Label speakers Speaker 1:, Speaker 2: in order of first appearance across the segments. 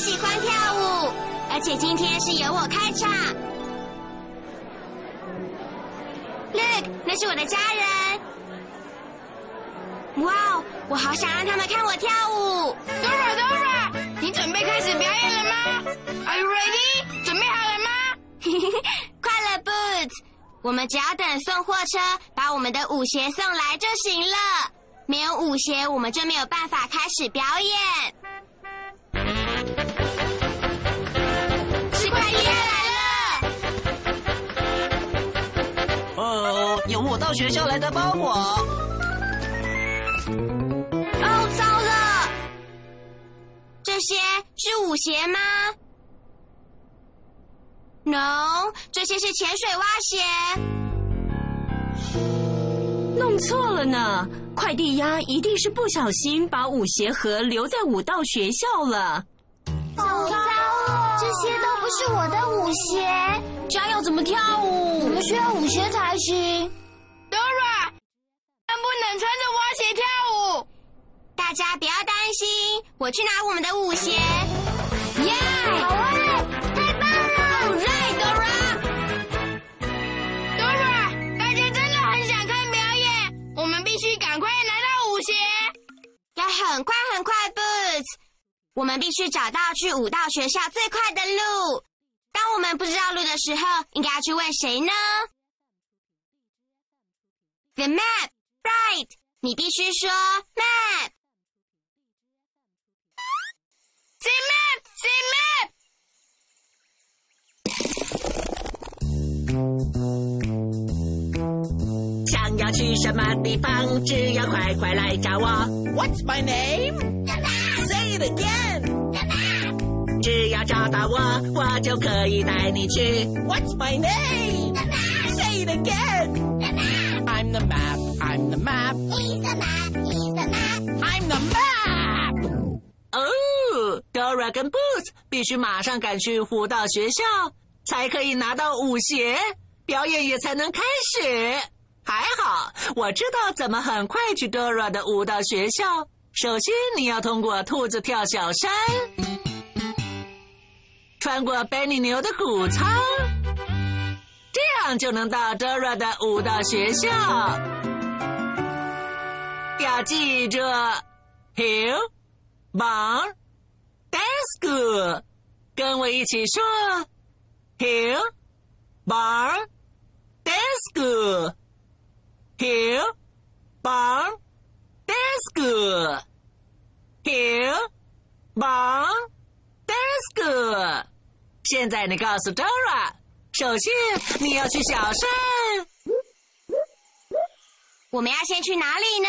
Speaker 1: 喜欢跳舞，而且今天是由我开场。Look，那是我的家人。哇哦，我好想让他们看我跳舞。
Speaker 2: Dora Dora，你准备开始表演了吗？Are you ready？准备好了吗？
Speaker 1: 快乐 Boots，我们只要等送货车把我们的舞鞋送来就行了。没有舞鞋，我们就没有办法开始表演。
Speaker 3: 到学校来的包裹。
Speaker 1: 哦，糟了，这些是舞鞋吗？No，这些是潜水蛙鞋。
Speaker 4: 弄错了呢！快递鸭一定是不小心把舞鞋盒留在舞蹈学校了。
Speaker 1: 好糟哦！这些都不是我的舞鞋，
Speaker 2: 这样要怎么跳舞？
Speaker 1: 我们需要舞鞋才行。大家不要担心，我去拿我们的舞鞋。耶！好啊，太棒了！来，Dora。
Speaker 2: Dora，大家真的很想看表演，我们必须赶快拿到舞鞋。
Speaker 1: 要很快很快，Boots。我们必须找到去舞蹈学校最快的路。当我们不知道路的时候，应该要去问谁呢？The map, right？你必须说 map。
Speaker 3: 想要去什么地方，只要快快来找我。What's my name? Say it again. 只要找到我，我就可以带你去。What's my name? Say it again. I'm the map. I'm the map.
Speaker 1: He's the map,
Speaker 3: 哦，Dora 跟 Boots 必须马上赶去舞蹈学校，才可以拿到舞鞋，表演也才能开始。还好，我知道怎么很快去 Dora 的舞蹈学校。首先，你要通过兔子跳小山，穿过 Benny 牛的谷仓，这样就能到 Dora 的舞蹈学校。要记住，hill Bar dance school，跟我一起说，hill bar dance school hill bar dance school hill bar dance school 现在你告诉 Dora，首先你要去小山。
Speaker 1: 我们要先去哪里呢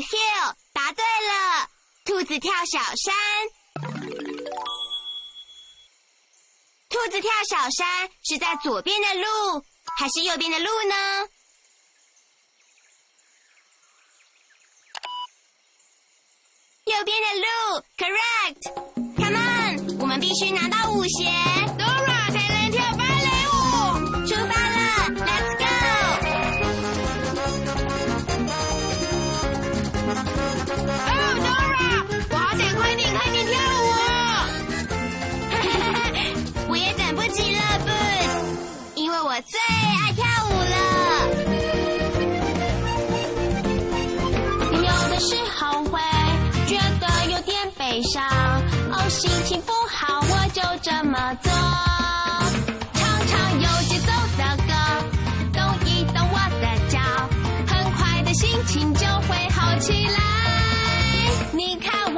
Speaker 1: hill，答对了，兔子跳小山。兔子跳小山是在左边的路还是右边的路呢？右边的路，correct。Come on，我们必须拿到舞鞋。情就会好起来。你看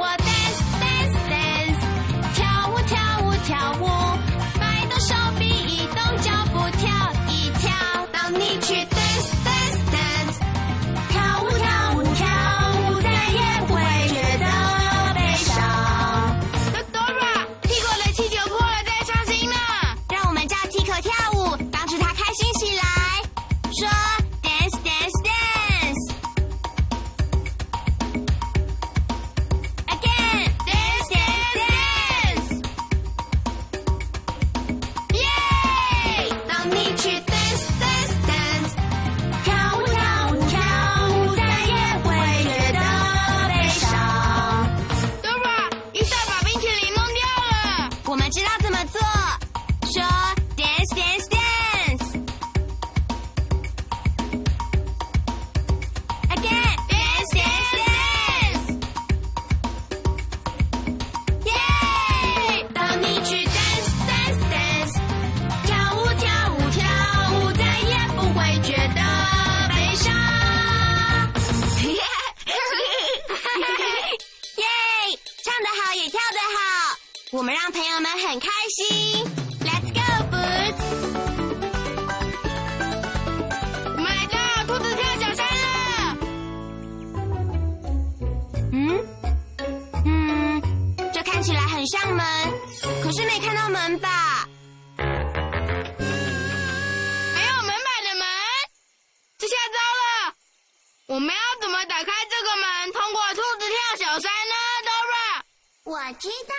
Speaker 1: 我知道，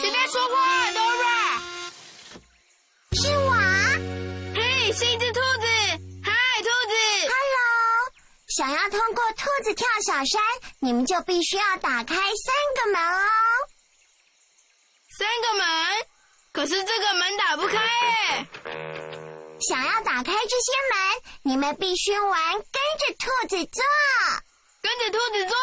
Speaker 2: 谁在说话，Dora？
Speaker 1: 是我。
Speaker 2: 嘿，是一只兔子。嗨，兔子。
Speaker 1: Hello，想要通过兔子跳小山，你们就必须要打开三个门哦。
Speaker 2: 三个门，可是这个门打不开哎。
Speaker 1: 想要打开这些门，你们必须玩跟着兔子做。
Speaker 2: 跟着兔子做。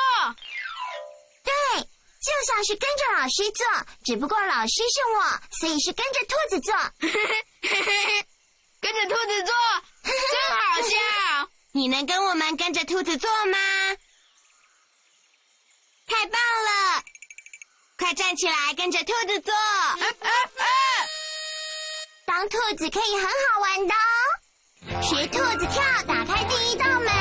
Speaker 1: 对，就像是跟着老师做，只不过老师是我，所以是跟着兔子做。
Speaker 2: 跟着兔子做，真好笑。
Speaker 1: 你能跟我们跟着兔子做吗？太棒了！快站起来，跟着兔子做。
Speaker 2: 啊啊啊！
Speaker 1: 当兔子可以很好玩的哦。学兔子跳，打开第一道门。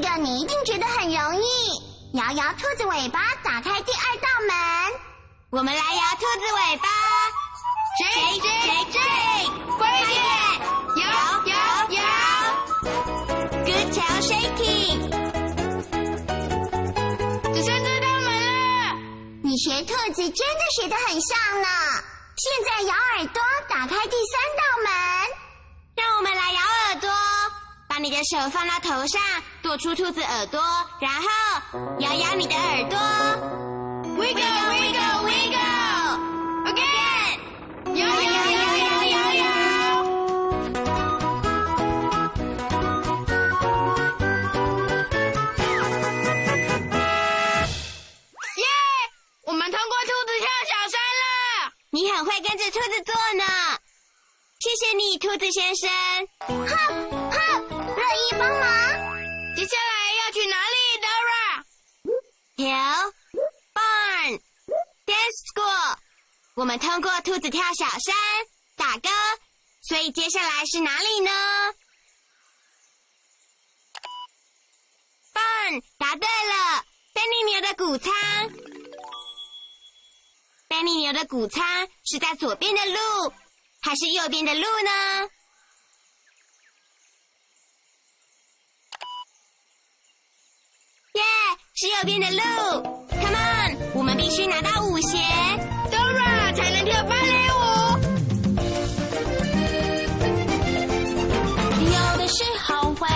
Speaker 1: 这个你一定觉得很容易，摇摇兔子尾巴，打开第二道门。我们来摇兔子尾巴
Speaker 2: 追追追，
Speaker 1: 追，
Speaker 2: 快点，摇摇摇
Speaker 1: ！Good tail shaking。
Speaker 2: 只剩这道门了。
Speaker 1: 你学兔子真的学得很像呢。现在摇耳朵，打开第三道门。让我们来摇耳朵，把你的手放到头上，剁出兔子耳朵，然后摇摇你的耳朵。
Speaker 2: Wiggle wiggle wiggle again！摇摇摇摇摇摇！耶！我们通过兔子跳小山了。
Speaker 1: 你很会跟着兔子做呢，谢谢你，兔子先生。哼哼，我们通过兔子跳小山打歌，所以接下来是哪里呢？Barn，答对了，贝尼牛的谷仓。贝尼牛的谷仓是在左边的路，还是右边的路呢？耶是右边的路。Come on，我们必须拿到舞鞋。
Speaker 2: 才能跳芭蕾舞。
Speaker 1: 有的时候会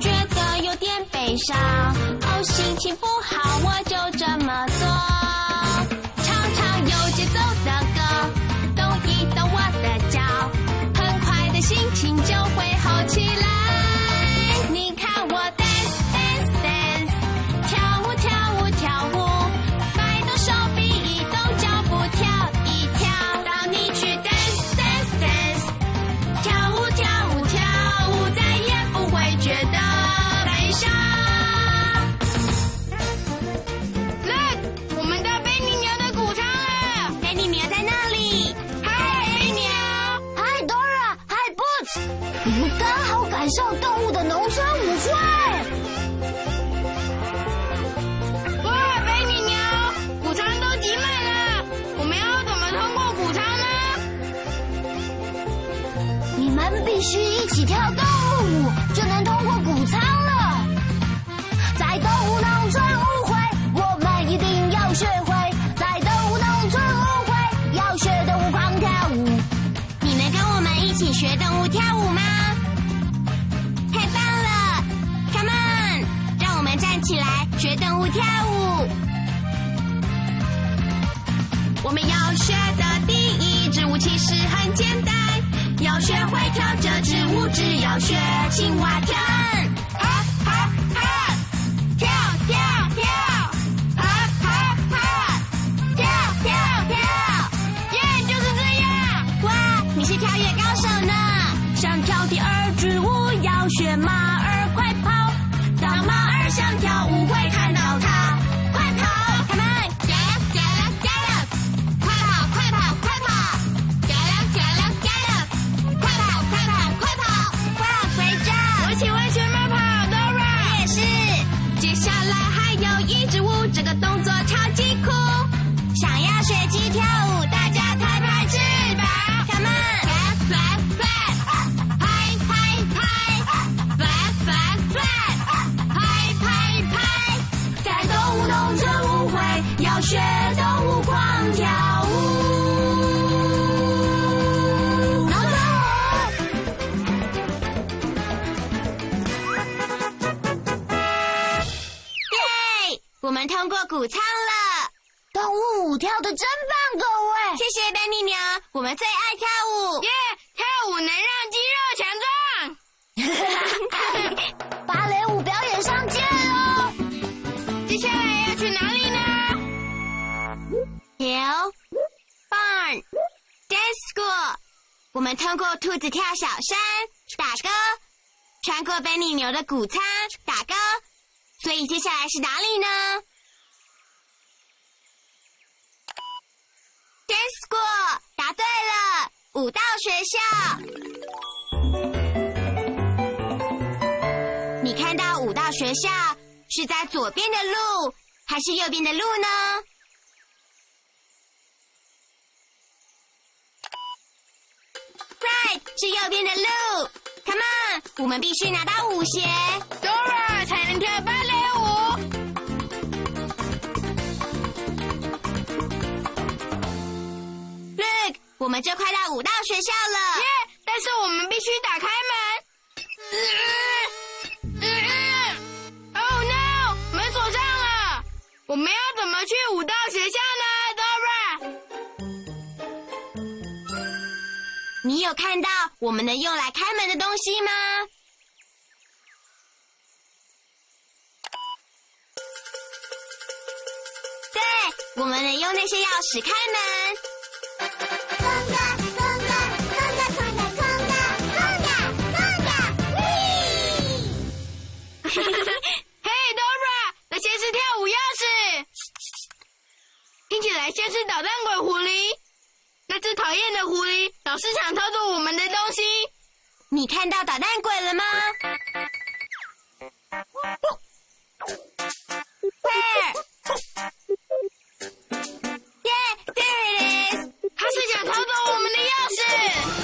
Speaker 1: 觉得有点悲伤，哦，心情不好我就这么做，
Speaker 5: 感受动物的农村舞会。
Speaker 2: 哇，贝尼牛，谷仓都挤满了，我们要怎么通过谷仓呢？
Speaker 5: 你们必须一起跳动
Speaker 1: 其实很简单，要学会跳这支舞，只要学青蛙跳。哈哈谷仓了，
Speaker 5: 动物舞跳的真棒，各位！
Speaker 1: 谢谢丹尼牛，我们最爱跳舞。
Speaker 2: 耶，跳舞能让肌肉强壮。
Speaker 5: 芭蕾舞表演上见喽！
Speaker 2: 接下来要去哪里呢
Speaker 1: ？Hill Barn Dance School，我们通过兔子跳小山打歌，穿过贝尼牛的谷仓打歌，所以接下来是哪里呢？Dance School，答对舞蹈学校。你看到舞蹈学校是在左边的路还是右边的路呢是右边的路。Come on，我们必须拿到舞鞋。
Speaker 2: Dora 才能跳芭
Speaker 1: 我们就快到武道学校了。
Speaker 2: 耶！但是我们必须打开门。嗯嗯 Oh no！门锁上了。我们要怎么去武道学校呢，Dora？
Speaker 1: 你有看到我们能用来开门的东西吗？对，我们能用那些钥匙开门。
Speaker 2: Dora，那些是跳舞钥匙，听起来像是捣蛋鬼狐狸。那只讨厌的狐狸老是想偷走我们的东西。
Speaker 1: 你看到捣蛋鬼了吗？Where？耶、yeah,，There it is！
Speaker 2: 他是想偷走我们的钥匙。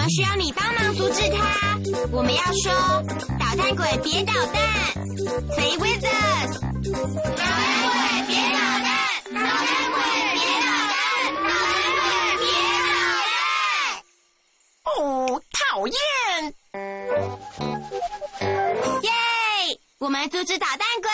Speaker 1: 我们需要你帮忙阻止他。我们要说：捣蛋鬼别捣蛋，Say with us！捣蛋鬼别捣蛋，捣蛋鬼别捣蛋，捣蛋鬼别捣蛋。
Speaker 3: 哦，讨厌！
Speaker 1: 耶！我们阻止捣蛋鬼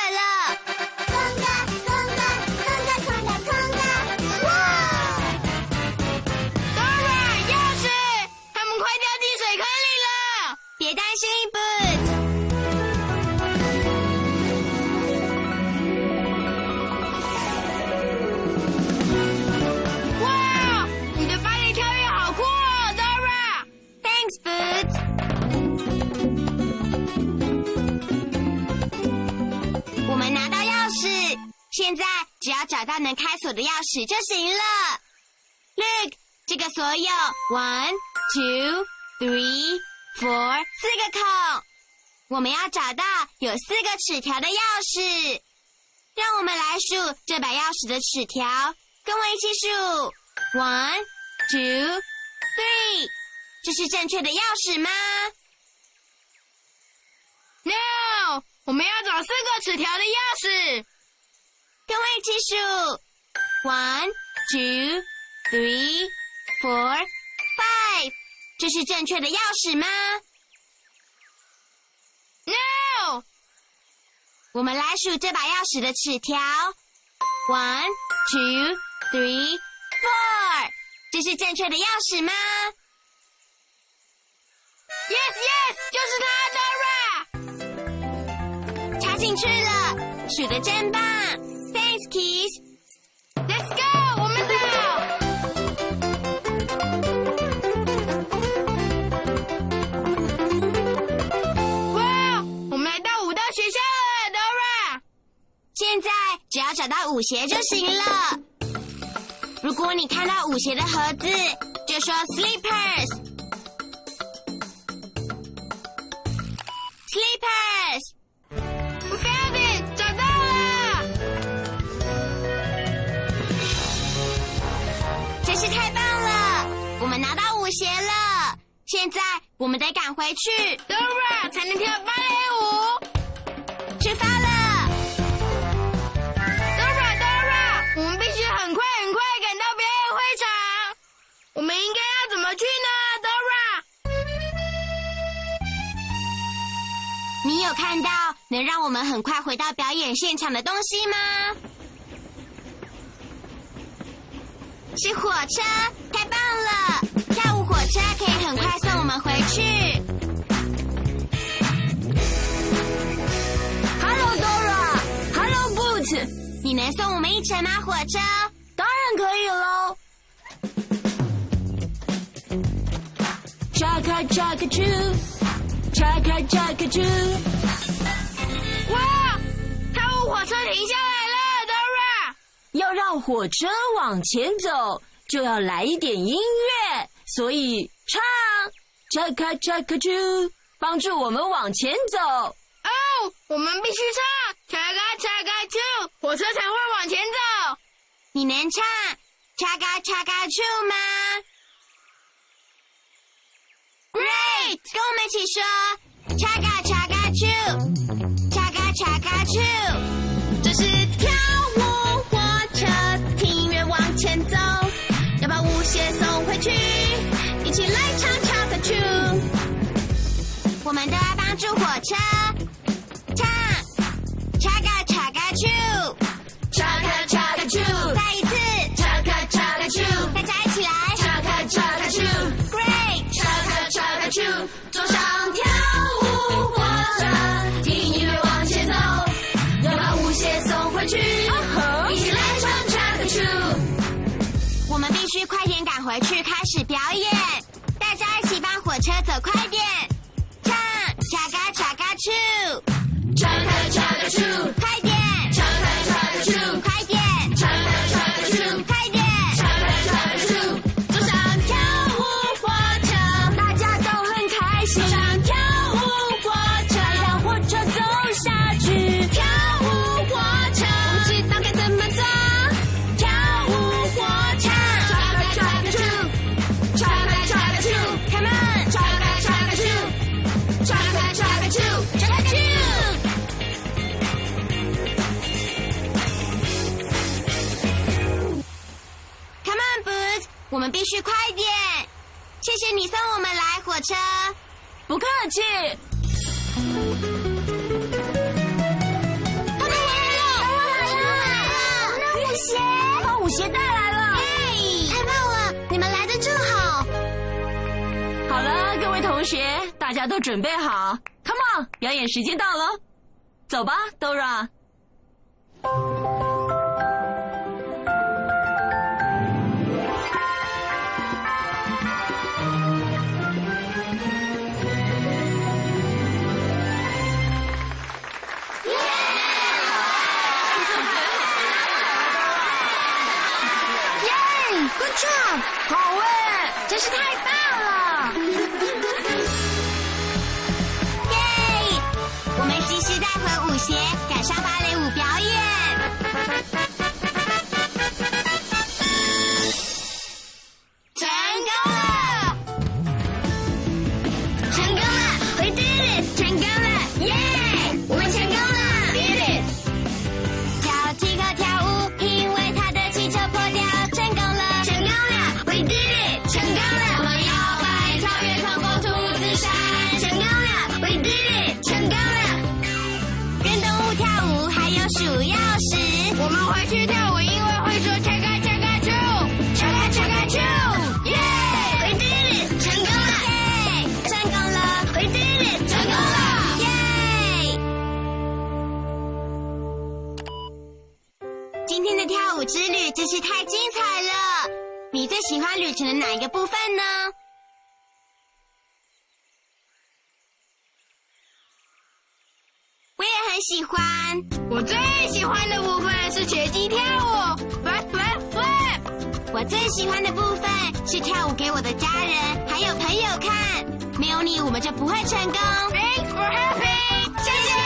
Speaker 1: 锁的钥匙就行了。Look，这个锁有 one、two、three、four 四个孔。我们要找到有四个齿条的钥匙。让我们来数这把钥匙的齿条，跟我一起数：one、two、three。这是正确的钥匙吗
Speaker 2: ？No，我们要找四个齿条的钥匙。
Speaker 1: 跟我一起数：one、two、three、four、five。这是正确的钥匙吗
Speaker 2: ？No。
Speaker 1: 我们来数这把钥匙的齿条：one、two、three、four。这是正确的钥匙吗
Speaker 2: ？Yes, yes，就是
Speaker 1: 它，Dora。插进去了，数的真棒现在只要找到舞鞋就行了。如果你看到舞鞋的盒子，就说 Slippers。
Speaker 2: Slippers，We found it，找到了！
Speaker 1: 真是太棒了，我们拿到舞鞋了。现在我们得赶回去
Speaker 2: ，Dora 才能跳芭蕾舞。
Speaker 1: 出发了有看到能让我们很快回到表演现场的东西吗？是火车，太棒了！跳舞火车可以很快送我们回去。
Speaker 6: Hello Dora，Hello Boots，
Speaker 1: 你能送我们一程吗？火车？
Speaker 6: 当然可以喽。Chaka 叉开叉开猪。
Speaker 2: 哇，他们火车停下来了，Dora。
Speaker 6: 要让火车往前走，就要来一点音乐，所以唱叉开叉开猪，帮助我们往前走。
Speaker 2: 哦，我们必须唱叉开叉开猪，火车才会往前走。
Speaker 1: 你能唱叉开叉开猪吗？？Great，跟我们一起说，Chaka Chaka Choo，Chaka Chaka Choo，
Speaker 5: 这是跳
Speaker 1: 始表演，大家一起帮火车走快点，必须快点，谢谢你送我们来火车，
Speaker 6: 不客气。
Speaker 1: 他们来了，他们来了那舞鞋，
Speaker 6: 把舞鞋带来了。
Speaker 1: 太棒了，你们来的正好。
Speaker 6: 好了，各位同学，大家都准备好，Come on，表演时间到了，走吧，Dora。
Speaker 1: 真是太棒了！耶！我们及时带回舞鞋，赶上之旅真是太精彩了！你最喜欢旅程的哪一个部分呢？我也很喜欢。
Speaker 2: 我最喜欢的部分是学鸡跳舞，flip flip flip。
Speaker 1: 我最喜欢的部分是跳舞给我的家人还有朋友看，没有你我们就不会成功。
Speaker 2: Thanks for helping，谢谢。